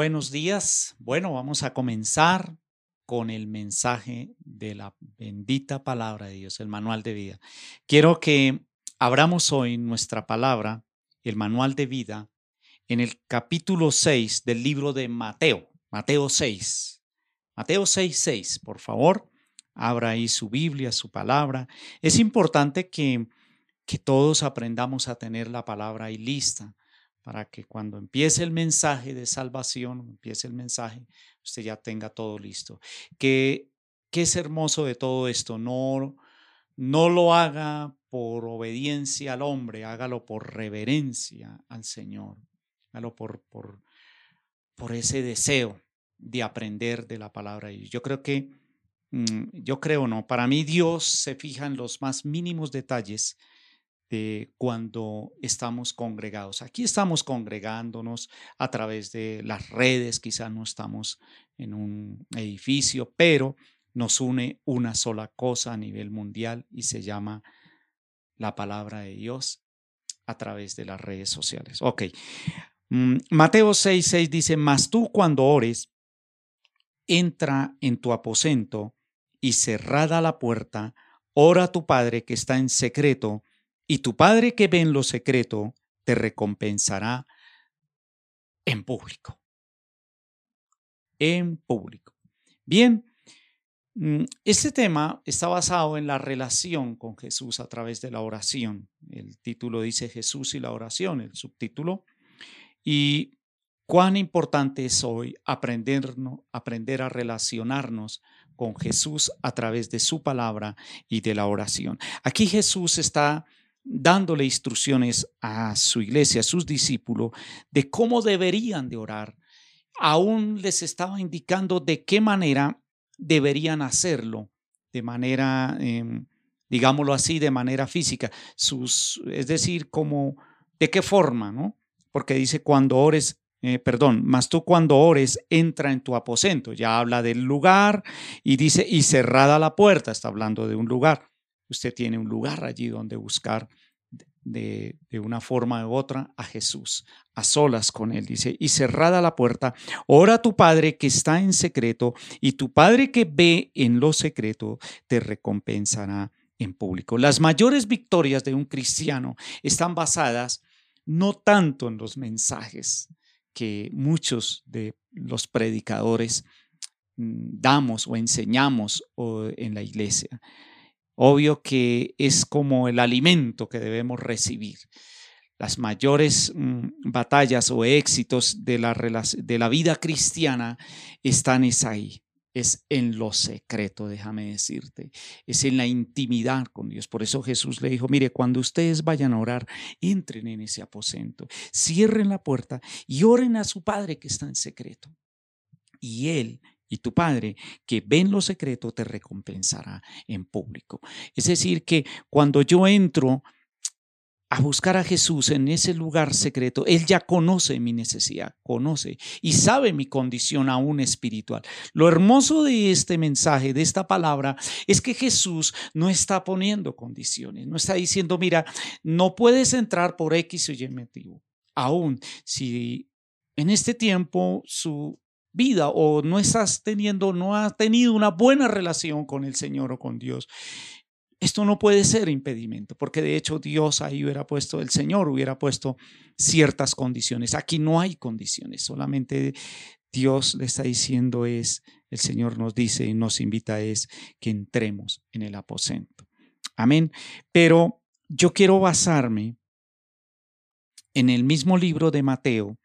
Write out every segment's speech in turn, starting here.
Buenos días. Bueno, vamos a comenzar con el mensaje de la bendita palabra de Dios, el manual de vida. Quiero que abramos hoy nuestra palabra, el manual de vida, en el capítulo 6 del libro de Mateo, Mateo 6. Mateo 6, 6, por favor, abra ahí su Biblia, su palabra. Es importante que, que todos aprendamos a tener la palabra ahí lista para que cuando empiece el mensaje de salvación, empiece el mensaje, usted ya tenga todo listo. Que, qué es hermoso de todo esto, no, no lo haga por obediencia al hombre, hágalo por reverencia al Señor, hágalo por, por, por ese deseo de aprender de la palabra de Dios. Yo creo que, mm, yo creo no, para mí Dios se fija en los más mínimos detalles cuando estamos congregados. Aquí estamos congregándonos a través de las redes, quizás no estamos en un edificio, pero nos une una sola cosa a nivel mundial y se llama la palabra de Dios a través de las redes sociales. Ok. Mm, Mateo 6, 6 dice, mas tú cuando ores, entra en tu aposento y cerrada la puerta, ora a tu Padre que está en secreto y tu Padre que ve en lo secreto te recompensará en público. En público. Bien, este tema está basado en la relación con Jesús a través de la oración. El título dice Jesús y la oración, el subtítulo. Y cuán importante es hoy aprender, aprender a relacionarnos con Jesús a través de su palabra y de la oración. Aquí Jesús está dándole instrucciones a su iglesia, a sus discípulos, de cómo deberían de orar. Aún les estaba indicando de qué manera deberían hacerlo, de manera, em, digámoslo así, de manera física, sus, es decir, como, de qué forma, ¿no? Porque dice, cuando ores, eh, perdón, mas tú cuando ores, entra en tu aposento, ya habla del lugar y dice, y cerrada la puerta, está hablando de un lugar usted tiene un lugar allí donde buscar de, una forma u otra a Jesús, a solas con Él. Dice, y cerrada la puerta, ora a tu Padre que está en secreto, y tu Padre que ve en lo secreto te recompensará en público. Las mayores victorias de un cristiano están basadas no tanto en los mensajes que muchos de los predicadores mm, damos o enseñamos en la iglesia, Obvio que es como el alimento que debemos recibir. Las mayores mm, batallas o éxitos de la, vida cristiana están es ahí, es en lo secreto, déjame decirte, es en la intimidad con Dios. Por eso Jesús le dijo, mire, cuando ustedes vayan a orar, entren en ese aposento, cierren la puerta y oren a su Padre que está en secreto. Y Él y tu Padre, que ve en lo secreto, te recompensará en público. Es decir, que cuando yo entro a buscar a Jesús en ese lugar secreto, Él ya conoce mi necesidad, conoce y sabe mi condición aún espiritual. Lo hermoso de este mensaje, de esta palabra, es que Jesús no está poniendo condiciones, no está diciendo, mira, no puedes entrar por X o Y motivo. Aún si en este tiempo su vida o no estás teniendo, no has tenido una buena relación con el Señor o con Dios. Esto no puede ser impedimento, porque de hecho Dios ahí hubiera puesto, el Señor hubiera puesto ciertas condiciones. Aquí no hay condiciones, solamente Dios le está diciendo es, el Señor nos dice y nos invita es que entremos en el aposento. Amén. Pero yo quiero basarme en el mismo libro de Mateo,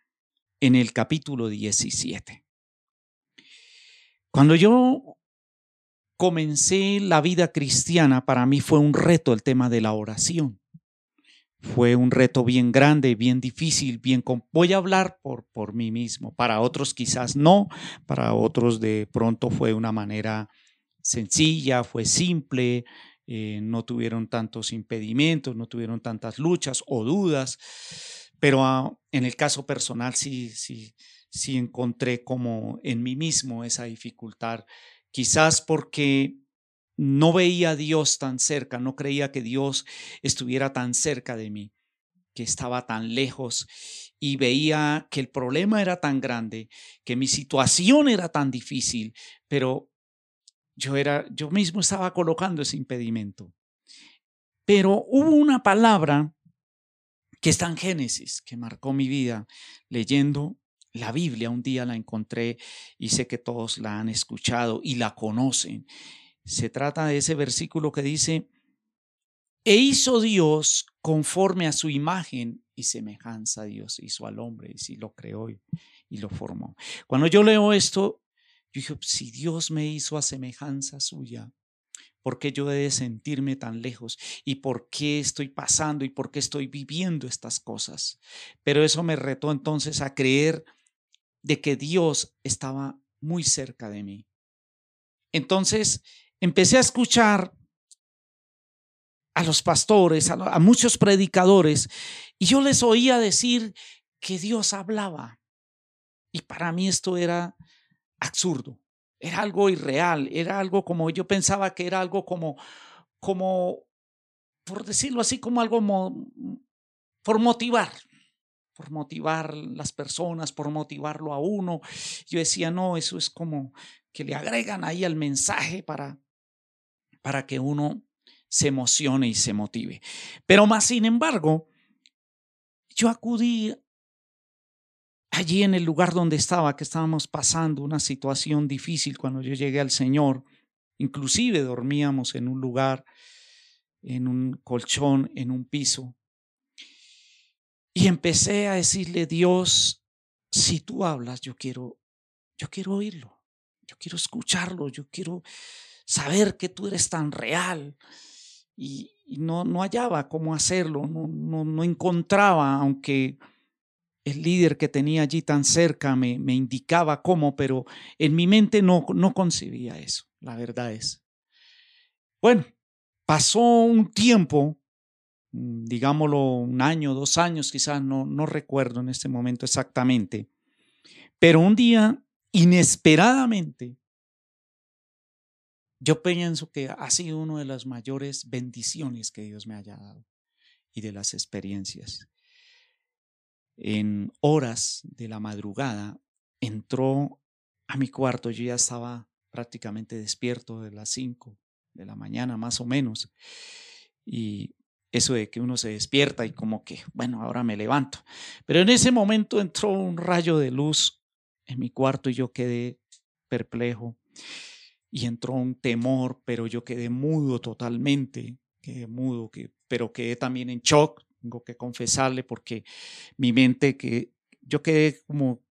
en el capítulo 17. Cuando yo comencé la vida cristiana, para mí fue un reto el tema de la oración. Fue un reto bien grande, bien difícil, bien... Voy a hablar por, por mí mismo. Para otros quizás no, para otros de pronto fue una manera sencilla, fue simple, eh, no tuvieron tantos impedimentos, no tuvieron tantas luchas o dudas, pero ah, en el caso personal sí, sí, si encontré como en mí mismo esa dificultad, quizás porque no veía a Dios tan cerca, no creía que Dios estuviera tan cerca de mí. que estaba tan lejos y veía que el problema era tan grande, que mi situación era tan difícil, pero yo era yo mismo estaba colocando ese impedimento. Pero hubo una palabra que está en Génesis, que marcó mi vida leyendo la Biblia. Un día la encontré y sé que todos la han escuchado y la conocen. Se trata de ese versículo que dice, e hizo Dios conforme a su imagen y semejanza Dios hizo al hombre y si lo creó y, y lo formó. Cuando yo leo esto, yo dije, si Dios me hizo a semejanza suya, ¿por qué yo he de sentirme tan lejos? ¿Y por qué estoy pasando y por qué estoy viviendo estas cosas? Pero eso me retó entonces a creer de que Dios estaba muy cerca de mí. Entonces empecé a escuchar a los pastores, a, muchos predicadores, y yo les oía decir que Dios hablaba. Y para mí esto era absurdo, era algo irreal, era algo como yo pensaba que era algo como, como, por decirlo así, como algo por motivar, por motivar las personas, por motivarlo a uno. Yo decía, no, eso es como que le agregan ahí al mensaje para, para que uno se emocione y se motive. Pero más sin embargo, yo acudí allí en el lugar donde estaba, que estábamos pasando una situación difícil cuando yo llegué al Señor. Inclusive dormíamos en un lugar, en un colchón, en un piso. Y empecé a decirle, Dios, si tú hablas, yo quiero, yo quiero oírlo, yo quiero escucharlo, yo quiero saber que tú eres tan real, y, no, no, hallaba cómo hacerlo, no, no, no, encontraba, aunque el líder que tenía allí tan cerca me, me indicaba cómo, pero en mi mente no, no concebía eso, la verdad es. Bueno, pasó un tiempo, digámoslo un año, dos años, quizás no, no recuerdo en este momento exactamente, pero un día, inesperadamente, yo pienso que ha sido una de las mayores bendiciones que Dios me haya dado y de las experiencias. En horas de la madrugada entró a mi cuarto, yo ya estaba prácticamente despierto de las 5 de la mañana más o menos. Y eso de que uno se despierta y como que, bueno, ahora me levanto. Pero en ese momento entró un rayo de luz en mi cuarto y yo quedé perplejo y entró un temor, pero yo quedé mudo totalmente, quedé mudo, que, pero quedé también en shock, tengo que confesarle, porque mi mente, que yo quedé como,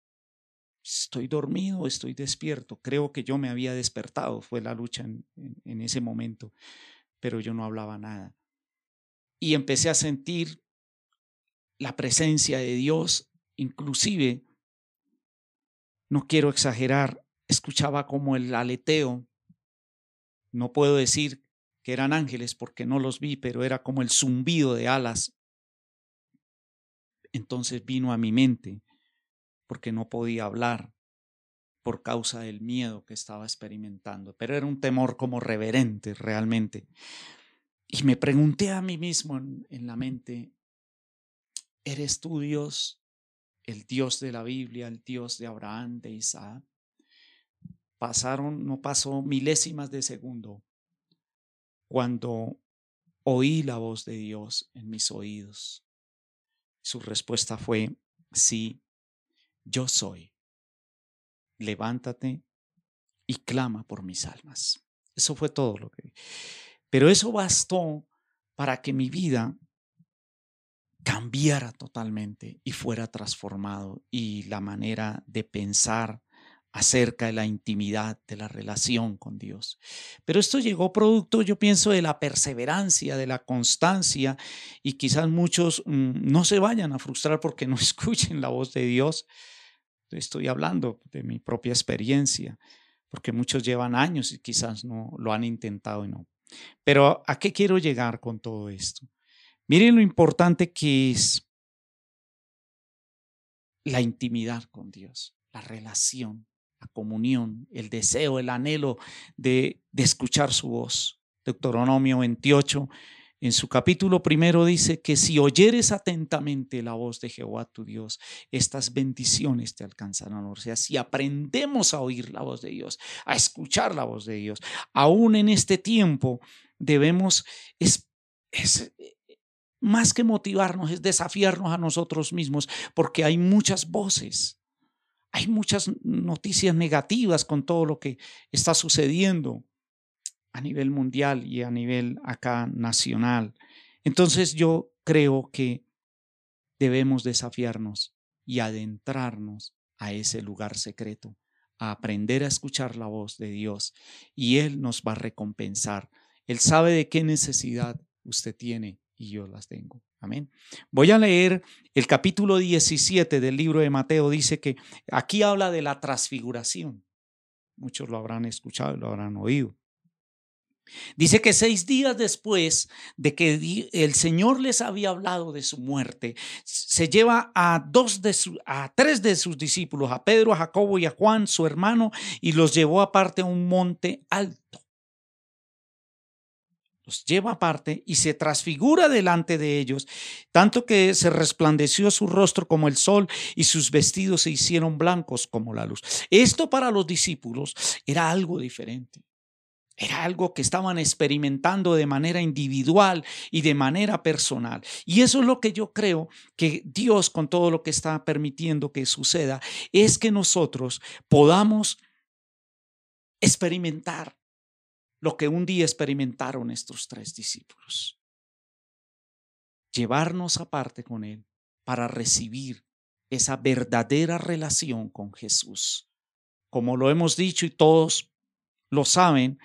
estoy dormido, estoy despierto, creo que yo me había despertado, fue la lucha en, en ese momento, pero yo no hablaba nada. Y empecé a sentir la presencia de Dios, inclusive, no quiero exagerar, escuchaba como el aleteo no puedo decir que eran ángeles porque no los vi, pero era como el zumbido de alas. Entonces vino a mi mente porque no podía hablar por causa del miedo que estaba experimentando, pero era un temor como reverente realmente. Y me pregunté a mí mismo en, la mente, ¿eres tú Dios, el Dios de la Biblia, el Dios de Abraham, de Isaac? pasaron, no pasó milésimas de segundo cuando oí la voz de Dios en mis oídos. Su respuesta fue, sí, yo soy. Levántate y clama por mis almas. Eso fue todo lo que... Pero eso bastó para que mi vida cambiara totalmente y fuera transformado y la manera de pensar, acerca de la intimidad, de la relación con Dios. Pero esto llegó producto, yo pienso, de la perseverancia, de la constancia, y quizás muchos mm, no se vayan a frustrar porque no escuchen la voz de Dios. Estoy hablando de mi propia experiencia, porque muchos llevan años y quizás no lo han intentado y no. Pero ¿a qué quiero llegar con todo esto? Miren lo importante que es la intimidad con Dios, la relación comunión, el deseo, el anhelo de, de escuchar su voz. Deuteronomio 28, en su capítulo primero dice que si oyeres atentamente la voz de Jehová tu Dios, estas bendiciones te alcanzarán. O sea, si aprendemos a oír la voz de Dios, a escuchar la voz de Dios, aún en este tiempo debemos, es, es más que motivarnos, es desafiarnos a nosotros mismos, porque hay muchas voces. Hay muchas noticias negativas con todo lo que está sucediendo a nivel mundial y a nivel acá nacional. Entonces yo creo que debemos desafiarnos y adentrarnos a ese lugar secreto, a aprender a escuchar la voz de Dios y Él nos va a recompensar. Él sabe de qué necesidad usted tiene y yo las tengo. Amén. Voy a leer el capítulo 17 del libro de Mateo. Dice que aquí habla de la transfiguración. Muchos lo habrán escuchado y lo habrán oído. Dice que seis días después de que el Señor les había hablado de su muerte, se lleva a dos de a tres de sus discípulos, a Pedro, a Jacobo y a Juan, su hermano, y los llevó aparte a un monte alto. Los lleva aparte y se transfigura delante de ellos, tanto que se resplandeció su rostro como el sol y sus vestidos se hicieron blancos como la luz. Esto para los discípulos era algo diferente. Era algo que estaban experimentando de manera individual y de manera personal. Y eso es lo que yo creo que Dios con todo lo que está permitiendo que suceda, es que nosotros podamos experimentar lo que un día experimentaron estos tres discípulos. Llevarnos aparte con Él para recibir esa verdadera relación con Jesús. Como lo hemos dicho y todos lo saben,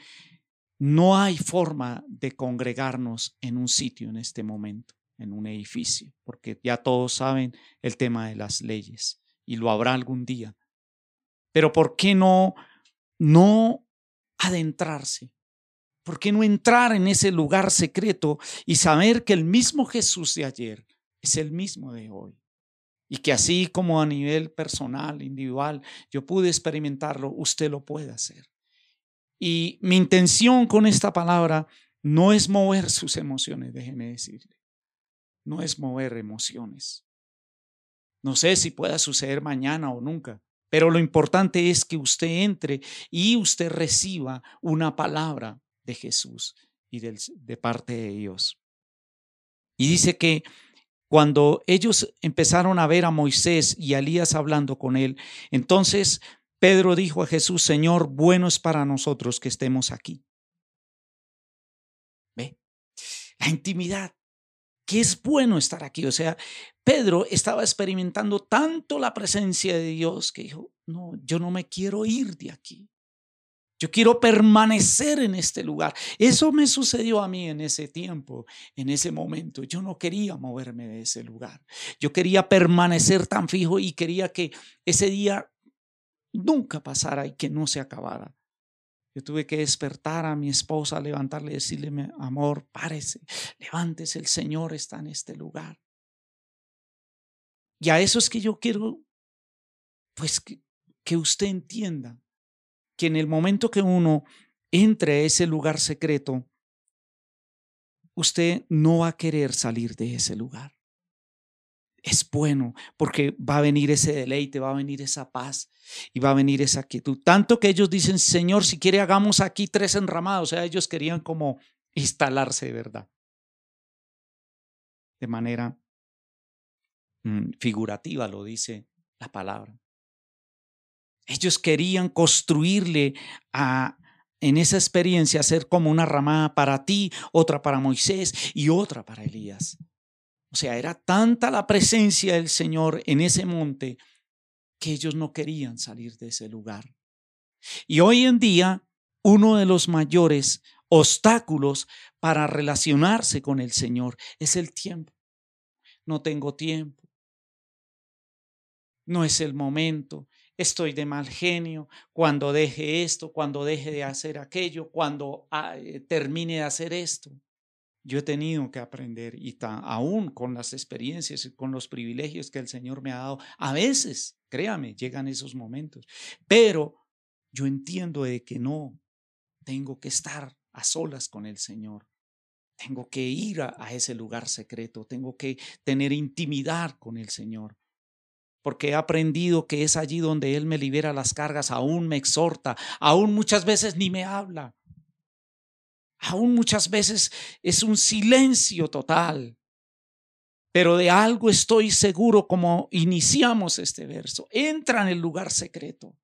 no hay forma de congregarnos en un sitio en este momento, en un edificio, porque ya todos saben el tema de las leyes y lo habrá algún día. Pero ¿por qué no no adentrarse? ¿Por qué no entrar en ese lugar secreto y saber que el mismo Jesús de ayer es el mismo de hoy? Y que así como a nivel personal, individual, yo pude experimentarlo, usted lo puede hacer. Y mi intención con esta palabra no es mover sus emociones, déjeme decirle. No es mover emociones. No sé si pueda suceder mañana o nunca, pero lo importante es que usted entre y usted reciba una palabra de Jesús y de parte de Dios. Y dice que cuando ellos empezaron a ver a Moisés y a Elías hablando con él, entonces Pedro dijo a Jesús, Señor, bueno es para nosotros que estemos aquí. ¿Ve? La intimidad, que es bueno estar aquí. O sea, Pedro estaba experimentando tanto la presencia de Dios que dijo, no, yo no me quiero ir de aquí. Yo quiero permanecer en este lugar. Eso me sucedió a mí en ese tiempo, en ese momento. Yo no quería moverme de ese lugar. Yo quería permanecer tan fijo y quería que ese día nunca pasara y que no se acabara. Yo tuve que despertar a mi esposa, levantarle y decirle, amor, párese, levántese, el Señor está en este lugar. Y a eso es que yo quiero, pues, que, que usted entienda que en el momento que uno entre a ese lugar secreto, usted no va a querer salir de ese lugar es bueno porque va a venir ese deleite, va a venir esa paz y va a venir esa quietud. Tanto que ellos dicen, Señor, si quiere hagamos aquí tres enramados. O sea, ellos querían como instalarse de verdad. De manera mm, figurativa lo dice la palabra. Ellos querían construirle a, en esa experiencia, hacer como una ramada para ti, otra para Moisés y otra para Elías. O sea, era tanta la presencia del Señor en ese monte que ellos no querían salir de ese lugar. Y hoy en día, uno de los mayores obstáculos para relacionarse con el Señor es el tiempo. No tengo tiempo. No es el momento. Estoy de mal genio. Cuando deje esto, cuando deje de hacer aquello, cuando ah, eh, termine de hacer esto. Yo he tenido que aprender y aún con las experiencias y con los privilegios que el Señor me ha dado, a veces, créame, llegan esos momentos, pero yo entiendo de que no tengo que estar a solas con el Señor. Tengo que ir a, ese lugar secreto, tengo que tener intimidad con el Señor porque he aprendido que es allí donde Él me libera las cargas, aún me exhorta, aún muchas veces ni me habla, aún muchas veces es un silencio total. Pero de algo estoy seguro como iniciamos este verso. Entra en el lugar secreto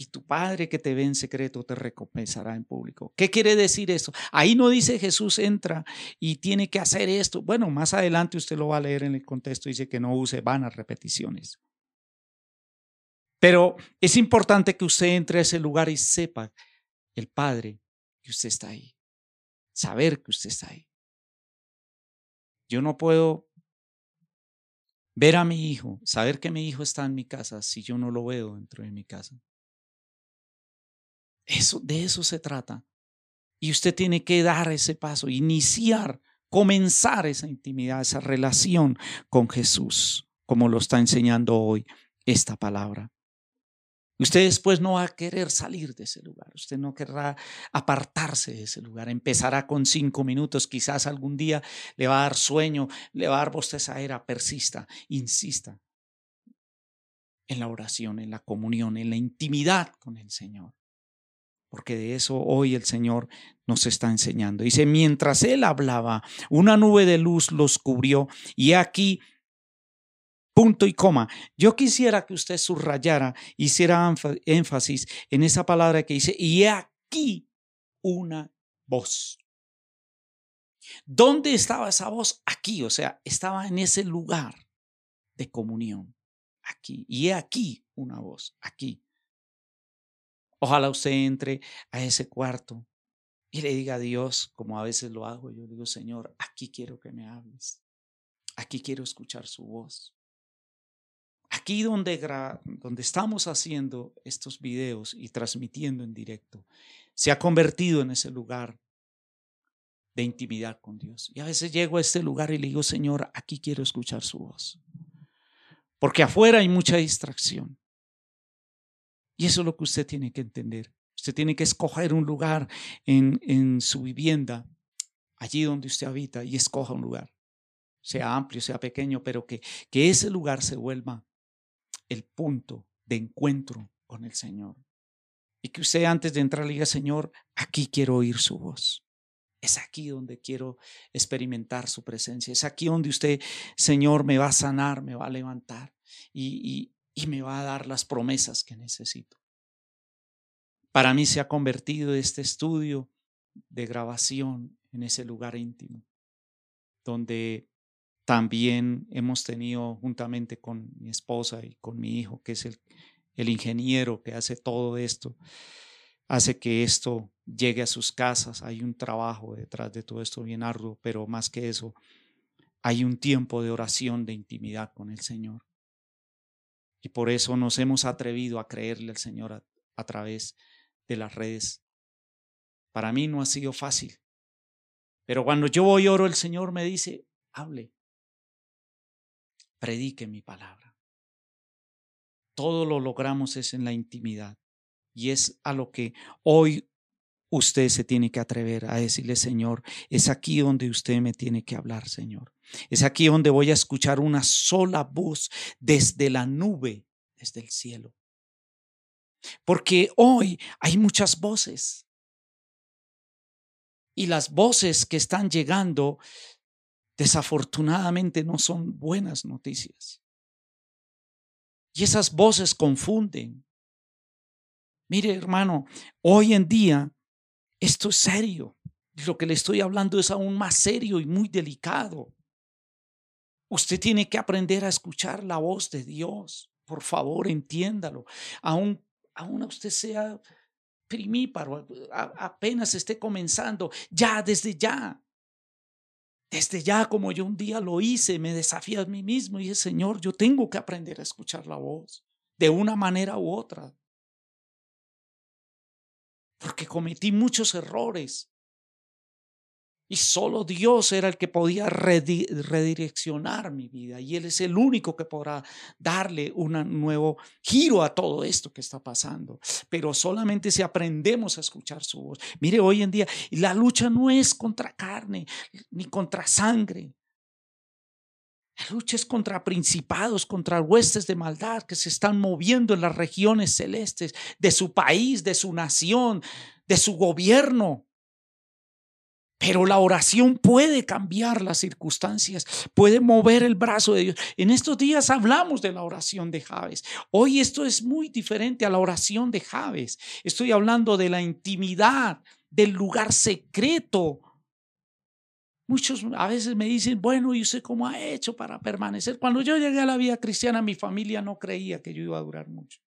y tu Padre que te ve en secreto te recompensará en público. ¿Qué quiere decir eso? Ahí no dice Jesús entra y tiene que hacer esto. Bueno, más adelante usted lo va a leer en el contexto, dice que no use vanas repeticiones. Pero es importante que usted entre a ese lugar y sepa el Padre que usted está ahí. Saber que usted está ahí. Yo no puedo ver a mi hijo, saber que mi hijo está en mi casa si yo no lo veo dentro de mi casa. Eso, de eso se trata. Y usted tiene que dar ese paso, iniciar, comenzar esa intimidad, esa relación con Jesús, como lo está enseñando hoy esta palabra. Usted después no va a querer salir de ese lugar, usted no querrá apartarse de ese lugar, empezará con cinco minutos, quizás algún día le va a dar sueño, le va a dar bostezadera, persista, insista en la oración, en la comunión, en la intimidad con el Señor porque de eso hoy el Señor nos está enseñando. Dice, mientras él hablaba, una nube de luz los cubrió y aquí, punto y coma, yo quisiera que usted subrayara, hiciera énfasis en esa palabra que dice, y aquí una voz. ¿Dónde estaba esa voz? Aquí, o sea, estaba en ese lugar de comunión, aquí. Y aquí una voz, aquí. Ojalá usted entre a ese cuarto y le diga a Dios, como a veces lo hago, yo digo, Señor, aquí quiero que me hables. Aquí quiero escuchar su voz. Aquí donde, donde estamos haciendo estos videos y transmitiendo en directo, se ha convertido en ese lugar de intimidad con Dios. Y a veces llego a este lugar y le digo, Señor, aquí quiero escuchar su voz. Porque afuera hay mucha distracción. Y eso es lo que usted tiene que entender. Usted tiene que escoger un lugar en, en su vivienda, allí donde usted habita, y escoja un lugar, sea amplio, sea pequeño, pero que, que ese lugar se vuelva el punto de encuentro con el Señor. Y que usted antes de entrar diga, Señor, aquí quiero oír su voz. Es aquí donde quiero experimentar su presencia. Es aquí donde usted, Señor, me va a sanar, me va a levantar. Y, y me va a dar las promesas que necesito. Para mí se ha convertido este estudio de grabación en ese lugar íntimo, donde también hemos tenido juntamente con mi esposa y con mi hijo, que es el, el ingeniero que hace todo esto, hace que esto llegue a sus casas. Hay un trabajo detrás de todo esto bien arduo, pero más que eso, hay un tiempo de oración, de intimidad con el Señor. Y por eso nos hemos atrevido a creerle al Señor a, través de las redes. Para mí no ha sido fácil. Pero cuando yo voy oro, el Señor me dice, hable, predique mi palabra. Todo lo logramos es en la intimidad. Y es a lo que hoy usted se tiene que atrever a decirle, Señor, es aquí donde usted me tiene que hablar, Señor. Es aquí donde voy a escuchar una sola voz desde la nube, desde el cielo. Porque hoy hay muchas voces. Y las voces que están llegando, desafortunadamente, no son buenas noticias. Y esas voces confunden. Mire, hermano, hoy en día esto es serio. Lo que le estoy hablando es aún más serio y muy delicado. Usted tiene que aprender a escuchar la voz de Dios. Por favor, entiéndalo. Aún, aún usted sea primíparo, apenas esté comenzando, ya desde ya. Desde ya, como yo un día lo hice, me desafío a mí mismo y dije, Señor, yo tengo que aprender a escuchar la voz de una manera u otra porque cometí muchos errores. Y solo Dios era el que podía redireccionar mi vida. Y Él es el único que podrá darle un nuevo giro a todo esto que está pasando. Pero solamente si aprendemos a escuchar su voz. Mire, hoy en día la lucha no es contra carne ni contra sangre. La lucha es contra principados, contra huestes de maldad que se están moviendo en las regiones celestes de su país, de su nación, de su gobierno. Pero la oración puede cambiar las circunstancias, puede mover el brazo de Dios. En estos días hablamos de la oración de Javes. Hoy esto es muy diferente a la oración de Javes. Estoy hablando de la intimidad, del lugar secreto. Muchos a veces me dicen, bueno, ¿y usted cómo ha hecho para permanecer? Cuando yo llegué a la vida cristiana, mi familia no creía que yo iba a durar mucho.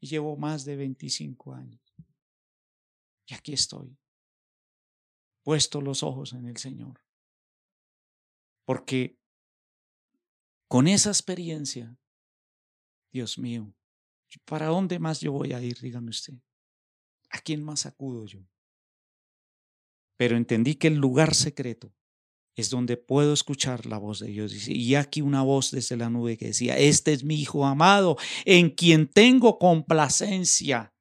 Y llevo más de 25 años. Y aquí estoy puesto los ojos en el Señor. Porque con esa experiencia, Dios mío, ¿para dónde más yo voy a ir? Dígame usted. ¿A quién más acudo yo? Pero entendí que el lugar secreto es donde puedo escuchar la voz de Dios. Y aquí una voz desde la nube que decía, este es mi Hijo amado, en quien tengo complacencia.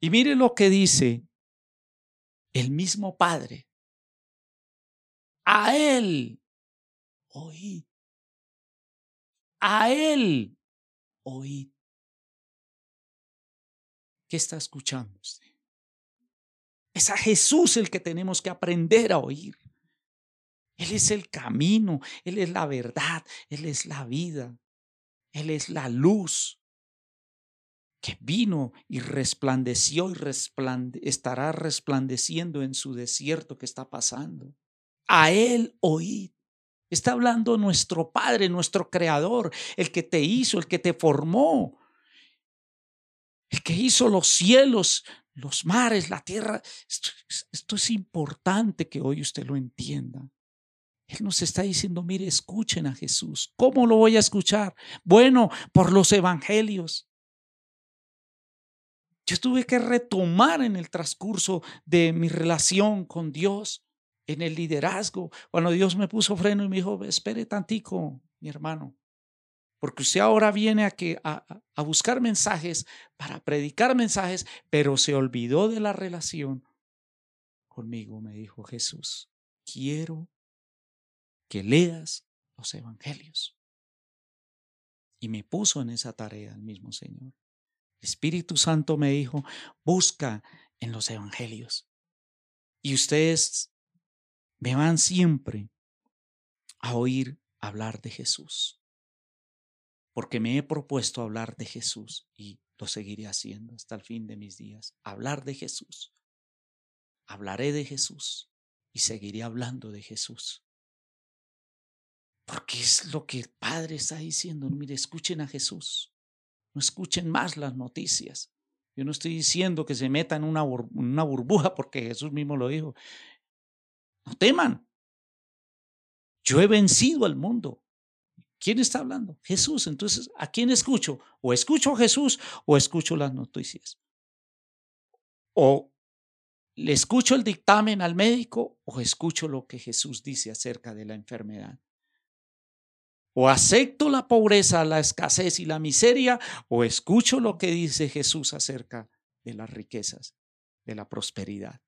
Y mire lo que dice el mismo Padre. A Él oíd. A Él oíd. ¿Qué está escuchando usted? Es a Jesús el que tenemos que aprender a oír. Él es el camino, Él es la verdad, Él es la vida, Él es la luz que vino y resplandeció y estará resplandeciendo en su desierto que está pasando. A Él oíd. Está hablando nuestro Padre, nuestro Creador, el que te hizo, el que te formó, el que hizo los cielos, los mares, la tierra. Esto, esto es importante que hoy usted lo entienda. Él nos está diciendo, mire, escuchen a Jesús. ¿Cómo lo voy a escuchar? Bueno, por los evangelios. Yo tuve que retomar en el transcurso de mi relación con Dios, en el liderazgo, cuando Dios me puso freno y me dijo, espere tantico, mi hermano, porque usted ahora viene a, que, a, a buscar mensajes para predicar mensajes, pero se olvidó de la relación conmigo, me dijo Jesús. Quiero que leas los evangelios. Y me puso en esa tarea el mismo Señor. Espíritu Santo me dijo, busca en los evangelios. Y ustedes me van siempre a oír hablar de Jesús. Porque me he propuesto hablar de Jesús y lo seguiré haciendo hasta el fin de mis días. Hablar de Jesús. Hablaré de Jesús y seguiré hablando de Jesús. Porque es lo que el Padre está diciendo. Mire, escuchen a Jesús. No escuchen más las noticias. Yo no estoy diciendo que se metan en una, una burbuja porque Jesús mismo lo dijo. No teman. Yo he vencido al mundo. ¿Quién está hablando? Jesús. Entonces, ¿a quién escucho? O escucho a Jesús o escucho las noticias. O le escucho el dictamen al médico o escucho lo que Jesús dice acerca de la enfermedad. O acepto la pobreza, la escasez y la miseria, o escucho lo que dice Jesús acerca de las riquezas, de la prosperidad.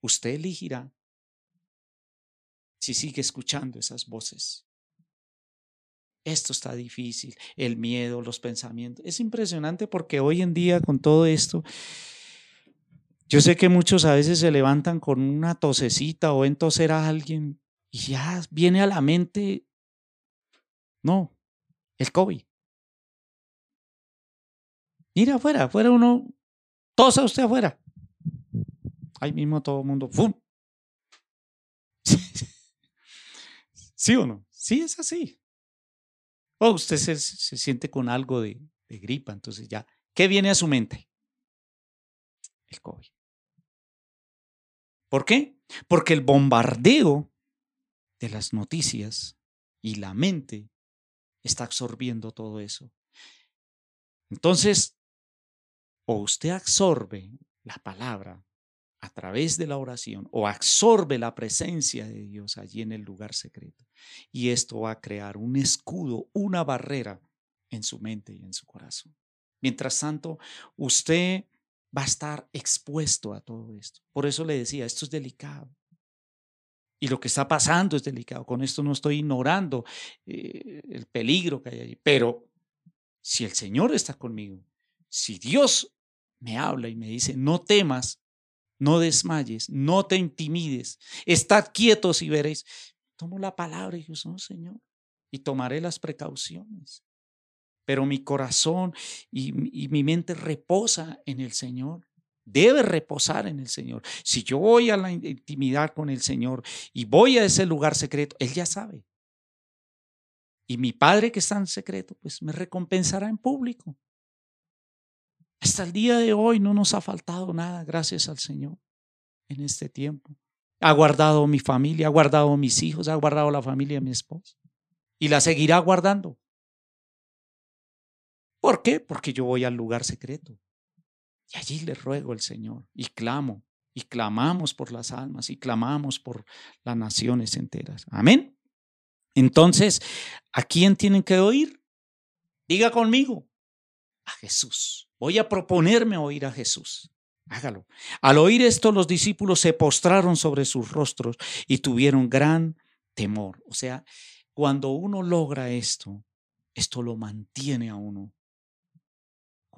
Usted elegirá si sigue escuchando esas voces. Esto está difícil, el miedo, los pensamientos. Es impresionante porque hoy en día con todo esto, yo sé que muchos a veces se levantan con una tosecita o en toser a alguien y ya viene a la mente no, el COVID. Mira afuera, afuera uno, tosa usted afuera. Ahí mismo todo el mundo, ¡fum! ¿Sí o no? Sí, es así. O usted se, se siente con algo de gripa, entonces ya, ¿qué viene a su mente? El COVID. ¿Por qué? Porque el bombardeo de las noticias y la mente está absorbiendo todo eso. Entonces, o usted absorbe la palabra a través de la oración o absorbe la presencia de Dios allí en el lugar secreto. Y esto va a crear un escudo, una barrera en su mente y en su corazón. Mientras tanto, usted va a estar expuesto a todo esto. Por eso le decía, esto es delicado. Y lo que está pasando es delicado. Con esto no estoy ignorando eh, el peligro que hay allí. Pero si el Señor está conmigo, si Dios me habla y me dice, no temas, no desmayes, no te intimides, estad quietos y veréis. Tomo la palabra y digo, no, Señor, y tomaré las precauciones. Pero mi corazón y, y mi mente reposa en el Señor. Debe reposar en el Señor. Si yo voy a la intimidad con el Señor y voy a ese lugar secreto, Él ya sabe. Y mi Padre que está en secreto, pues me recompensará en público. Hasta el día de hoy no nos ha faltado nada, gracias al Señor, en este tiempo. Ha guardado mi familia, ha guardado mis hijos, ha guardado la familia de mi esposa. Y la seguirá guardando. ¿Por qué? Porque yo voy al lugar secreto. Allí le ruego al Señor y clamo, y clamamos por las almas, y clamamos por las naciones enteras. Amén. Entonces, ¿a quién tienen que oír? Diga conmigo, a Jesús. Voy a proponerme oír a Jesús. Hágalo. Al oír esto, los discípulos se postraron sobre sus rostros y tuvieron gran temor. O sea, cuando uno logra esto, esto lo mantiene a uno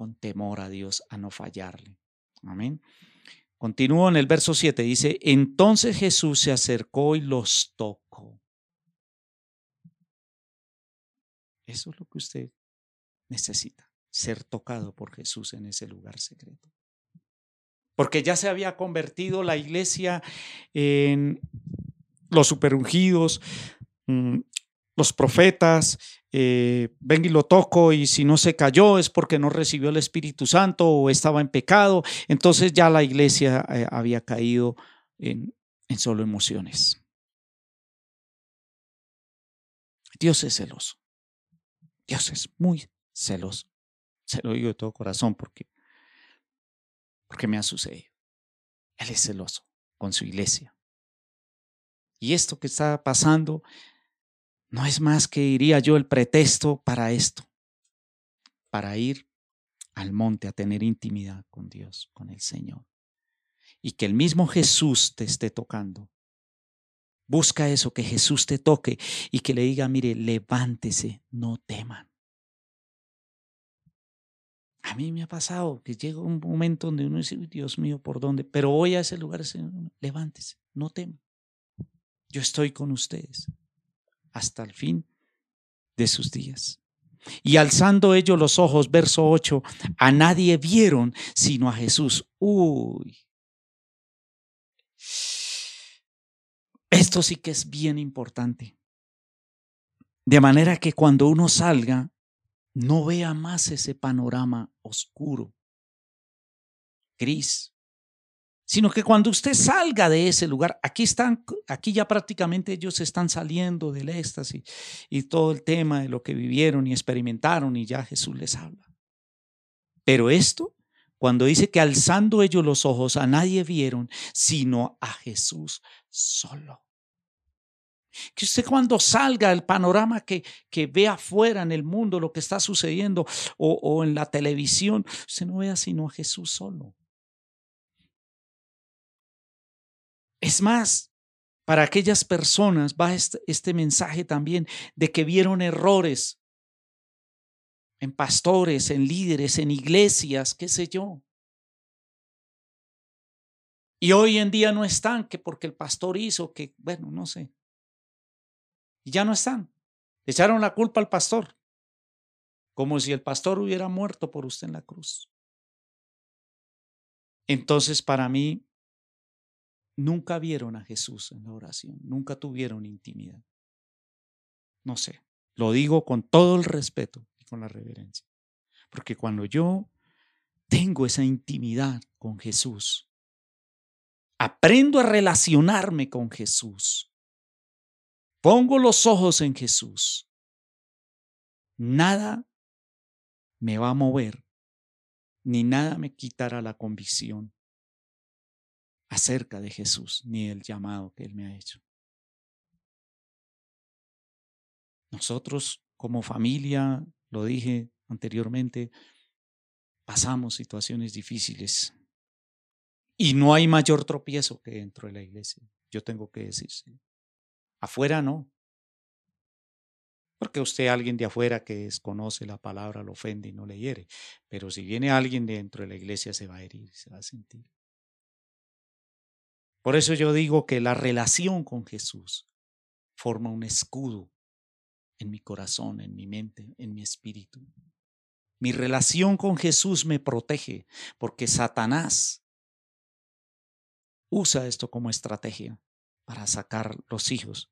con temor a Dios, a no fallarle. Amén. Continúo en el verso 7, dice, entonces Jesús se acercó y los tocó. Eso es lo que usted necesita ser tocado por Jesús en ese lugar secreto. Porque ya se había convertido la iglesia en los superungidos, mm, los profetas, eh, ven y lo toco y si no se cayó es porque no recibió el Espíritu Santo o estaba en pecado. Entonces ya la iglesia eh, había caído en, en solo emociones. Dios es celoso. Dios es muy celoso. Se lo digo de todo corazón porque, porque me ha sucedido. Él es celoso con su iglesia. Y esto que está pasando no es más que, diría yo, el pretexto para esto, para ir al monte a tener intimidad con Dios, con el Señor. Y que el mismo Jesús te esté tocando. Busca eso, que Jesús te toque y que le diga, mire, levántese, no teman. A mí me ha pasado que llega un momento donde uno dice, Dios mío, ¿por dónde? Pero voy a ese lugar, Señor, levántese, no teman. Yo estoy con ustedes hasta el fin de sus días. Y alzando ellos los ojos, verso 8, a nadie vieron sino a Jesús. Uy. Esto sí que es bien importante. De manera que cuando uno salga, no vea más ese panorama oscuro, gris, sino que cuando usted salga de ese lugar, aquí están, aquí ya prácticamente ellos están saliendo del éxtasis y todo el tema de lo que vivieron y experimentaron y ya Jesús les habla. Pero esto, cuando dice que alzando ellos los ojos a nadie vieron, sino a Jesús solo. Que usted cuando salga del panorama que, que ve afuera en el mundo lo que está sucediendo o, o en la televisión, usted no vea sino a Jesús solo. Es más, para aquellas personas va este, este, mensaje también de que vieron errores en pastores, en líderes, en iglesias, qué sé yo. Y hoy en día no están, que porque el pastor hizo, que, bueno, no sé. Y ya no están. echaron la culpa al pastor, como si el pastor hubiera muerto por usted en la cruz. Entonces, para mí, nunca vieron a Jesús en la oración, nunca tuvieron intimidad. No sé, lo digo con todo el respeto y con la reverencia. Porque cuando yo tengo esa intimidad con Jesús, aprendo a relacionarme con Jesús, pongo los ojos en Jesús, nada me va a mover, ni nada me quitará la convicción acerca de Jesús ni el llamado que Él me ha hecho. Nosotros como familia, lo dije anteriormente, pasamos situaciones difíciles y no hay mayor tropiezo que dentro de la iglesia. Yo tengo que decirse. Afuera no. Porque usted, alguien de afuera que desconoce la palabra, lo ofende y no le hiere. Pero si viene alguien dentro de la iglesia, se va a herir, se va a sentir. Por eso yo digo que la relación con Jesús forma un escudo en mi corazón, en mi mente, en mi espíritu. Mi relación con Jesús me protege porque Satanás usa esto como estrategia para sacar los hijos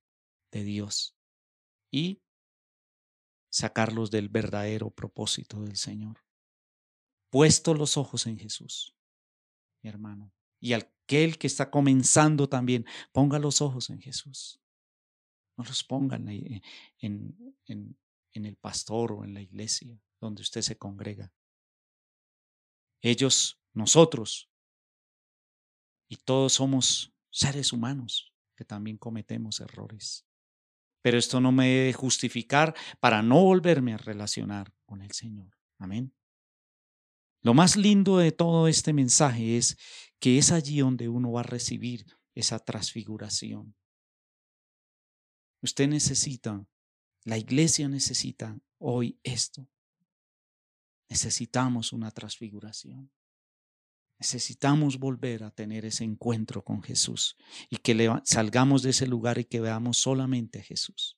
de Dios y sacarlos del verdadero propósito del Señor. Puesto los ojos en Jesús, mi hermano, y aquel que está comenzando también, ponga los ojos en Jesús. No los pongan en, en, en el pastor o en la iglesia donde usted se congrega. Ellos, nosotros, y todos somos seres humanos que también cometemos errores. Pero esto no me debe justificar para no volverme a relacionar con el Señor. Amén. Lo más lindo de todo este mensaje es que es allí donde uno va a recibir esa transfiguración. Usted necesita, la iglesia necesita hoy esto. Necesitamos una transfiguración. Necesitamos volver a tener ese encuentro con Jesús y que salgamos de ese lugar y que veamos solamente a Jesús.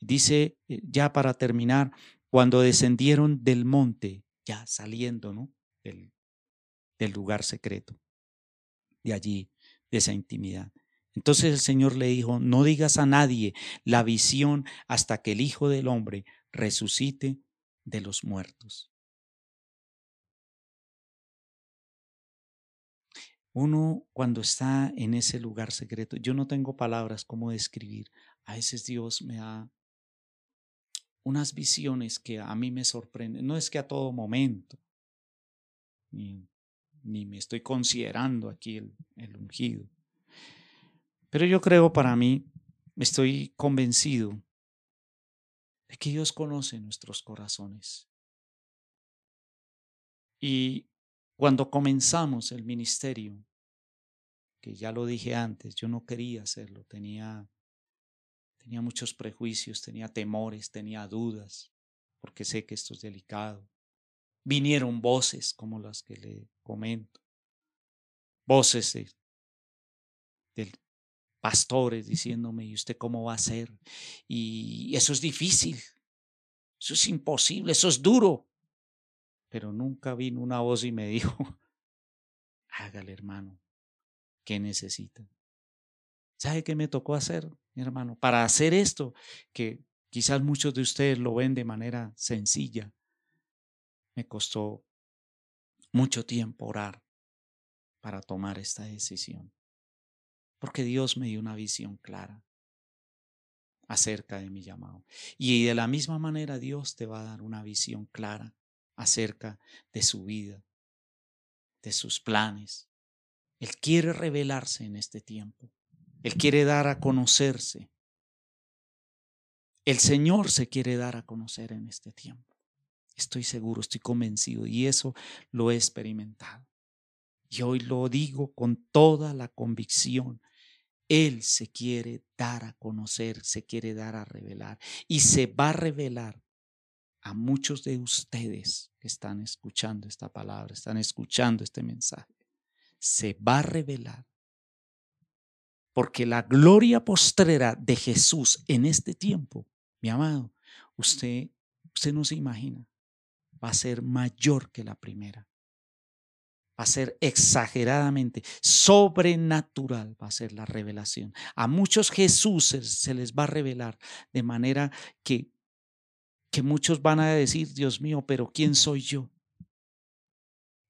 Dice, eh, ya para terminar, cuando descendieron del monte, ya saliendo ¿no? del, del lugar secreto, de allí, de esa intimidad. Entonces el Señor le dijo, no digas a nadie la visión hasta que el Hijo del Hombre resucite de los muertos. Uno cuando está en ese lugar secreto, yo no tengo palabras como describir. A veces Dios me da unas visiones que a mí me sorprenden. No es que a todo momento, me estoy considerando aquí el, el ungido. Pero yo creo para mí, estoy convencido de que Dios conoce nuestros corazones. Y cuando comenzamos el ministerio, que ya lo dije antes, yo no quería hacerlo, tenía, tenía muchos prejuicios, tenía temores, tenía dudas, porque sé que esto es delicado. Vinieron voces como las que le comento, voces de, de pastores diciéndome, ¿y usted cómo va a hacer? Y eso es difícil, eso es imposible, eso es duro pero nunca vino una voz y me dijo, hágale hermano, ¿qué necesita? ¿Sabe qué me tocó hacer, mi hermano? Para hacer esto, que quizás muchos de ustedes lo ven de manera sencilla, me costó mucho tiempo orar para tomar esta decisión. Porque Dios me dio una visión clara acerca de mi llamado. Y de la misma manera Dios te va a dar una visión clara acerca de su vida, de sus planes. Él quiere revelarse en este tiempo. Él quiere dar a conocerse. El Señor se quiere dar a conocer en este tiempo. Estoy seguro, estoy convencido y eso lo he experimentado. Y hoy lo digo con toda la convicción. Él se quiere dar a conocer, se quiere dar a revelar y se va a revelar a muchos de ustedes que están escuchando esta palabra, están escuchando este mensaje, se va a revelar. Porque la gloria postrera de Jesús en este tiempo, mi amado, usted, usted no se imagina, va a ser mayor que la primera. Va a ser exageradamente sobrenatural, va a ser la revelación. A muchos Jesús se les va a revelar de manera que que muchos van a decir, Dios mío, pero ¿quién soy yo?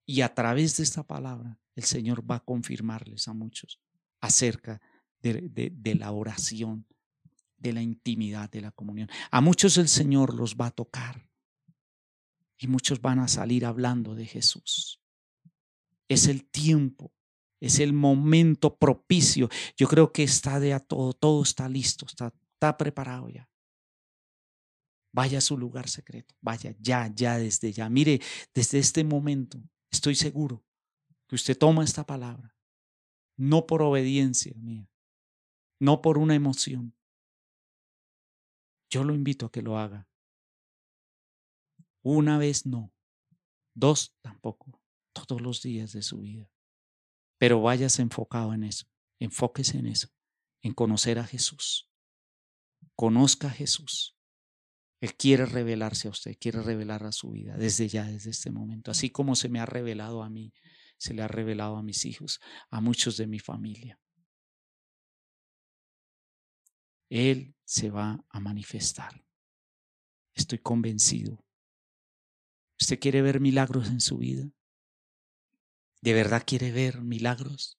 Y a través de esta palabra, el Señor va a confirmarles a muchos acerca de, de, la oración, de la intimidad, de la comunión. A muchos el Señor los va a tocar y muchos van a salir hablando de Jesús. Es el tiempo, Es el momento propicio. Yo creo que está de a todo, todo está listo, está, preparado ya. Vaya a su lugar secreto, vaya ya, ya, desde ya. Mire, desde este momento estoy seguro que usted toma esta palabra, no por obediencia mía, no por una emoción. Yo lo invito a que lo haga. Una vez no, dos tampoco, todos los días de su vida. Pero váyase enfocado en eso, enfóquese en eso, en conocer a Jesús. Conozca a Jesús. Él quiere revelarse a usted, quiere revelar a su vida desde ya, desde este momento. Así como se me ha revelado a mí, se le ha revelado a mis hijos, a muchos de mi familia. Él se va a manifestar. Estoy convencido. ¿Usted quiere ver milagros en su vida? ¿De verdad quiere ver milagros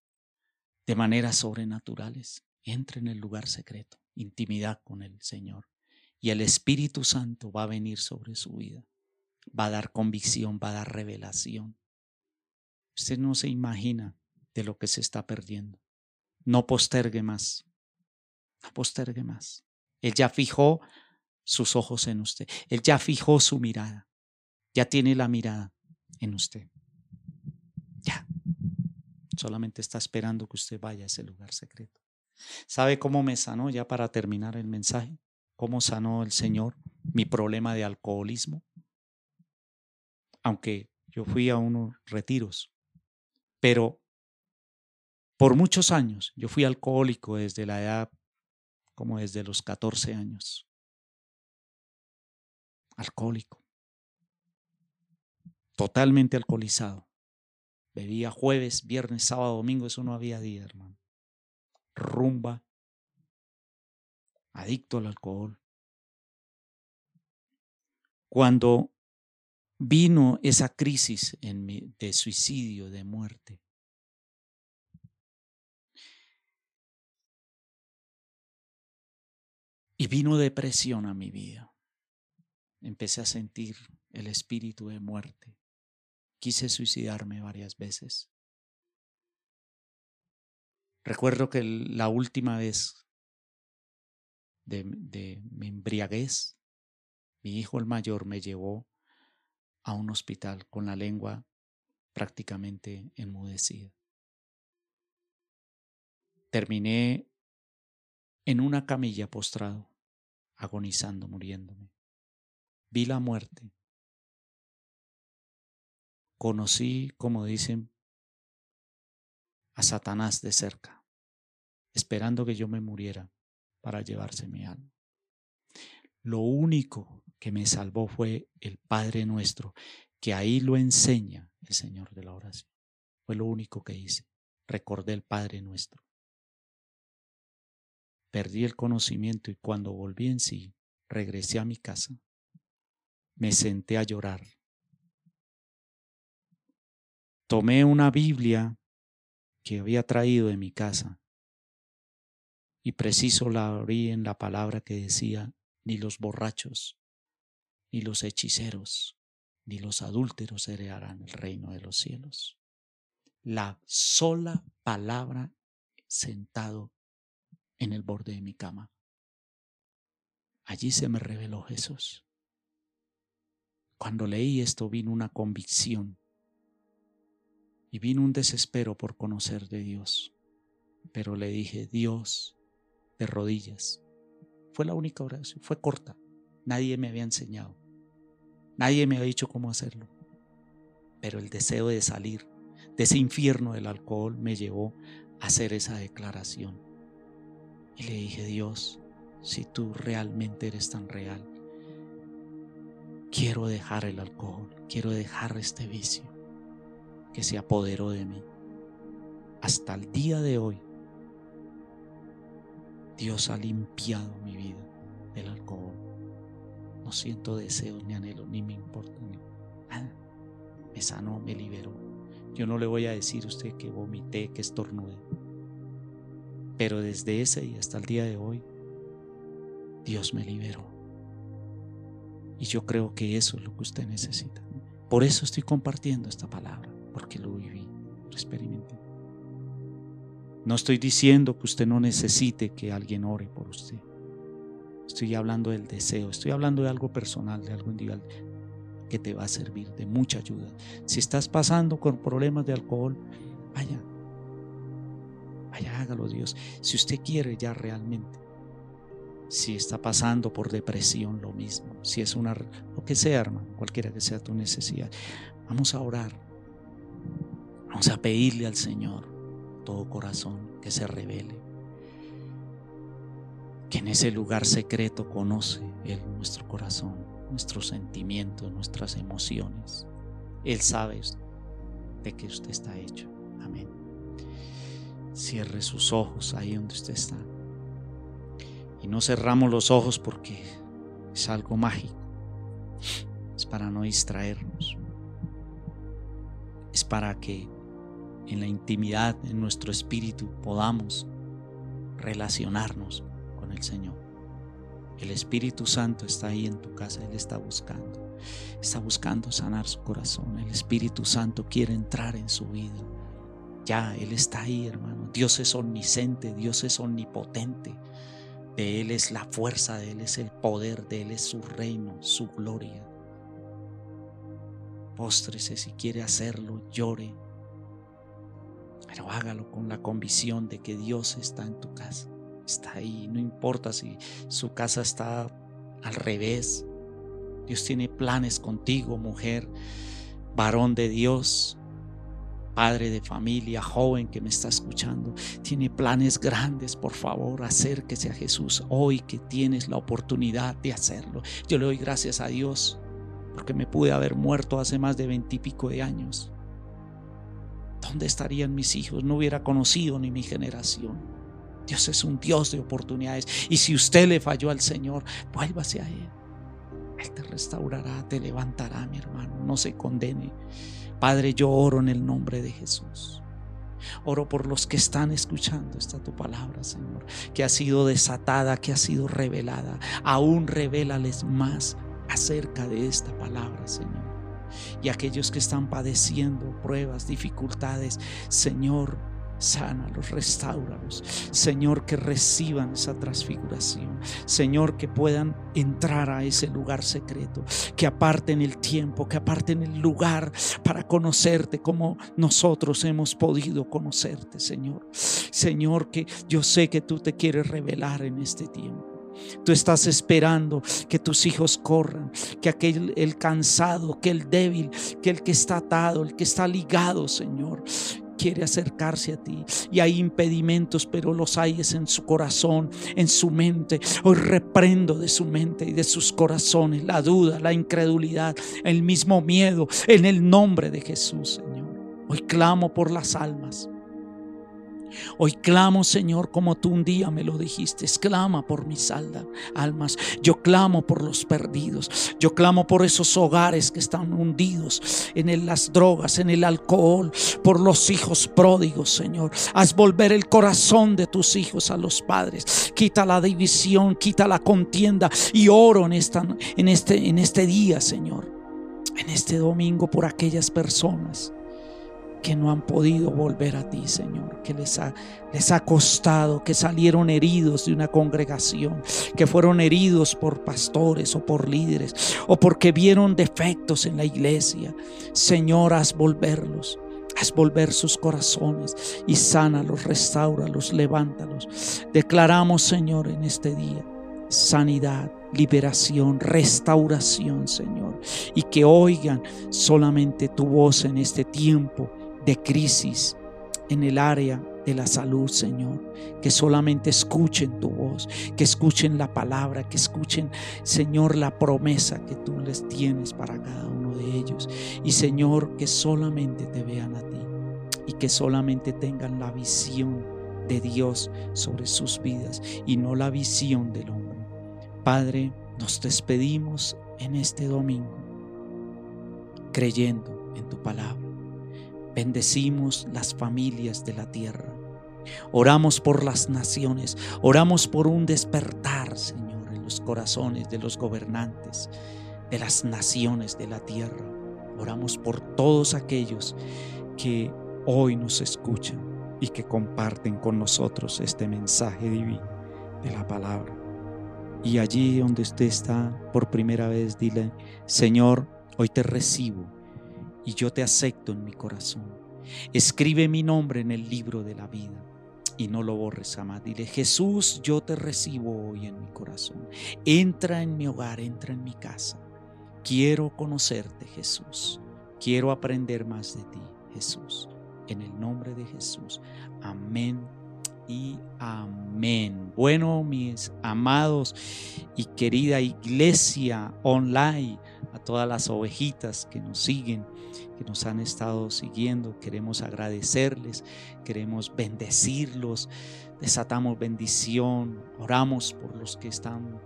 de maneras sobrenaturales? Entre en el lugar secreto, intimidad con el Señor y el Espíritu Santo va a venir sobre su vida. Va a dar convicción, va a dar revelación. Usted no se imagina de lo que se está perdiendo. No postergue más. No postergue más. Él ya fijó sus ojos en usted. Él ya fijó su mirada. Ya tiene la mirada en usted. Ya. Solamente está esperando que usted vaya a ese lugar secreto. ¿Sabe cómo me sanó ya para terminar el mensaje? cómo sanó el Señor mi problema de alcoholismo. Aunque yo fui a unos retiros, pero por muchos años yo fui alcohólico desde la edad, como desde los 14 años. Alcohólico. Totalmente alcoholizado. Bebía jueves, viernes, sábado, domingo, eso no había día, hermano. Rumba, adicto al alcohol. Cuando vino esa crisis en de suicidio, de muerte, y vino depresión a mi vida, empecé a sentir el espíritu de muerte. Quise suicidarme varias veces. Recuerdo que la última vez de, mi embriaguez, mi hijo el mayor me llevó a un hospital con la lengua prácticamente enmudecida. Terminé en una camilla postrado, agonizando, muriéndome. Vi la muerte. Conocí, como dicen, a Satanás de cerca, esperando que yo me muriera para llevarse mi alma. Lo único que me salvó fue el Padre nuestro, que ahí lo enseña el Señor de la oración. Fue lo único que hice. Recordé el Padre nuestro. Perdí el conocimiento y cuando volví en sí, regresé a mi casa. Me senté a llorar. Tomé una Biblia que había traído de mi casa y preciso la abrí en la palabra que decía, ni los borrachos, ni los hechiceros, ni los adúlteros heredarán el reino de los cielos. La sola palabra sentado en el borde de mi cama. Allí se me reveló Jesús. Cuando leí esto vino una convicción y vino un desespero por conocer de Dios. Pero le dije, Dios, de rodillas. Fue la única oración, fue corta. Nadie me había enseñado. Nadie me había dicho cómo hacerlo. Pero el deseo de salir de ese infierno del alcohol me llevó a hacer esa declaración. Y le dije, Dios, si tú realmente eres tan real, quiero dejar el alcohol, quiero dejar este vicio que se apoderó de mí. Hasta el día de hoy Dios ha limpiado mi vida del alcohol. No siento deseos ni anhelos, ni me importa nada. Me sanó, me liberó. Yo no le voy a decir a usted que vomité, que estornude. Pero desde ese y hasta el día de hoy, Dios me liberó. Y yo creo que eso es lo que usted necesita. Por eso estoy compartiendo esta palabra, porque lo viví, lo experimenté. No estoy diciendo que usted no necesite que alguien ore por usted. Estoy hablando del deseo, estoy hablando de algo personal, de algo individual que te va a servir de mucha ayuda. Si estás pasando con problemas de alcohol, vaya, vaya, hágalo Dios. Si usted quiere ya realmente, si está pasando por depresión, lo mismo. Si es una, lo que sea, hermano, cualquiera que sea tu necesidad, vamos a orar. Vamos a pedirle al Señor todo corazón que se revele. Que en ese lugar secreto conoce Él nuestro corazón, nuestros sentimientos, nuestras emociones. Él sabe de que usted está hecho. Amén. Cierre sus ojos ahí donde usted está. Y no cerramos los ojos porque es algo mágico. Es para no distraernos. Es para que en la intimidad, en nuestro espíritu, podamos relacionarnos con el Señor. El Espíritu Santo está ahí en tu casa, Él está buscando, está buscando sanar su corazón. El Espíritu Santo quiere entrar en su vida. Ya, Él está ahí, hermano. Dios es omnisciente, Dios es omnipotente. De Él es la fuerza, de Él es el poder, de Él es su reino, su gloria. Póstrese si quiere hacerlo, llore, pero hágalo con la convicción de que Dios está en tu casa. Está ahí. No importa si su casa está al revés. Dios tiene planes contigo, mujer, varón de Dios, padre de familia, joven que me está escuchando. Tiene planes grandes, por favor, acérquese a Jesús hoy que tienes la oportunidad de hacerlo. Yo le doy gracias a Dios porque me pude haber muerto hace más de veintipico de años. ¿Dónde estarían mis hijos? No hubiera conocido ni mi generación. Dios es un Dios de oportunidades. Y si usted le falló al Señor, vuélvase a Él. Él te restaurará, te levantará, mi hermano. No se condene. Padre, yo oro en el nombre de Jesús. Oro por los que están escuchando esta tu palabra, Señor, que ha sido desatada, que ha sido revelada. Aún revélales más acerca de esta palabra, Señor y aquellos que están padeciendo pruebas, dificultades, Señor, sánalos, restauralos. Señor, que reciban esa transfiguración. Señor, que puedan entrar a ese lugar secreto, que aparten el tiempo, que aparten el lugar para conocerte como nosotros hemos podido conocerte, Señor. Señor, que yo sé que tú te quieres revelar en este tiempo. Tú estás esperando que tus hijos corran, que aquel el cansado, que el débil, que el que está atado, el que está ligado, Señor, quiere acercarse a ti y hay impedimentos, pero los hay en su corazón, en su mente. Hoy reprendo de su mente y de sus corazones la duda, la incredulidad, el mismo miedo en el nombre de Jesús, Señor. Hoy clamo por las almas. Hoy clamo, Señor, como tú un día me lo dijiste. Clama por mis almas. Yo clamo por los perdidos. Yo clamo por esos hogares que están hundidos en las drogas, en el alcohol, por los hijos pródigos, Señor. Haz volver el corazón de tus hijos a los padres. Quita la división, quita la contienda. Y oro en, este, en este día, Señor. En este domingo por aquellas personas que no han podido volver a ti, Señor, que les ha, les ha costado, que salieron heridos de una congregación, que fueron heridos por pastores o por líderes, o porque vieron defectos en la iglesia. Señor, haz volverlos. Haz volver sus corazones y sánalos, restauralos, levántalos. Declaramos, Señor, en este día sanidad, liberación, restauración, Señor. Y que oigan solamente tu voz en este tiempo de crisis en el área de la salud, Señor. Que solamente escuchen tu voz, que escuchen la palabra, que escuchen, Señor, la promesa que tú les tienes para cada uno de ellos. Y, Señor, que solamente te vean a ti y que solamente tengan la visión de Dios sobre sus vidas y no la visión del hombre. Padre, nos despedimos en este domingo creyendo en tu palabra Bendecimos las familias de la tierra. Oramos por las naciones. Oramos por un despertar, Señor, en los corazones de los gobernantes de las naciones de la tierra. Oramos por todos aquellos que hoy nos escuchan. y que comparten con nosotros este mensaje divino de la palabra. Y allí donde usted está por primera vez, dile, Señor, hoy te recibo y yo te acepto en mi corazón. Escribe mi nombre en el libro de la vida y no lo borres jamás. Dile, Jesús, yo te recibo hoy en mi corazón. Entra en mi hogar, entra en mi casa. Quiero conocerte, Jesús. Quiero aprender más de ti, Jesús. En el nombre de Jesús. Amén y amén. Bueno, mis amados y querida iglesia online, a todas las ovejitas que nos siguen, que nos han estado siguiendo, queremos agradecerles, queremos bendecirlos, desatamos bendición, oramos por los que están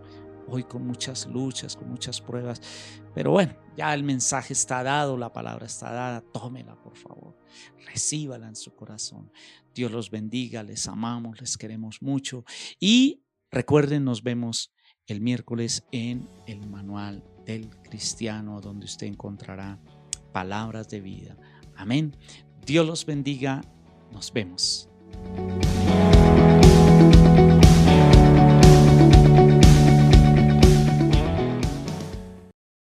hoy con muchas luchas, con muchas pruebas. Pero bueno, ya el mensaje está dado, la palabra está dada, tómela por favor, recíbala en su corazón. Dios los bendiga, les amamos, les queremos mucho. Y recuerden, nos vemos el miércoles en el manual del cristiano, donde usted encontrará palabras de vida. Amén. Dios los bendiga. Nos vemos.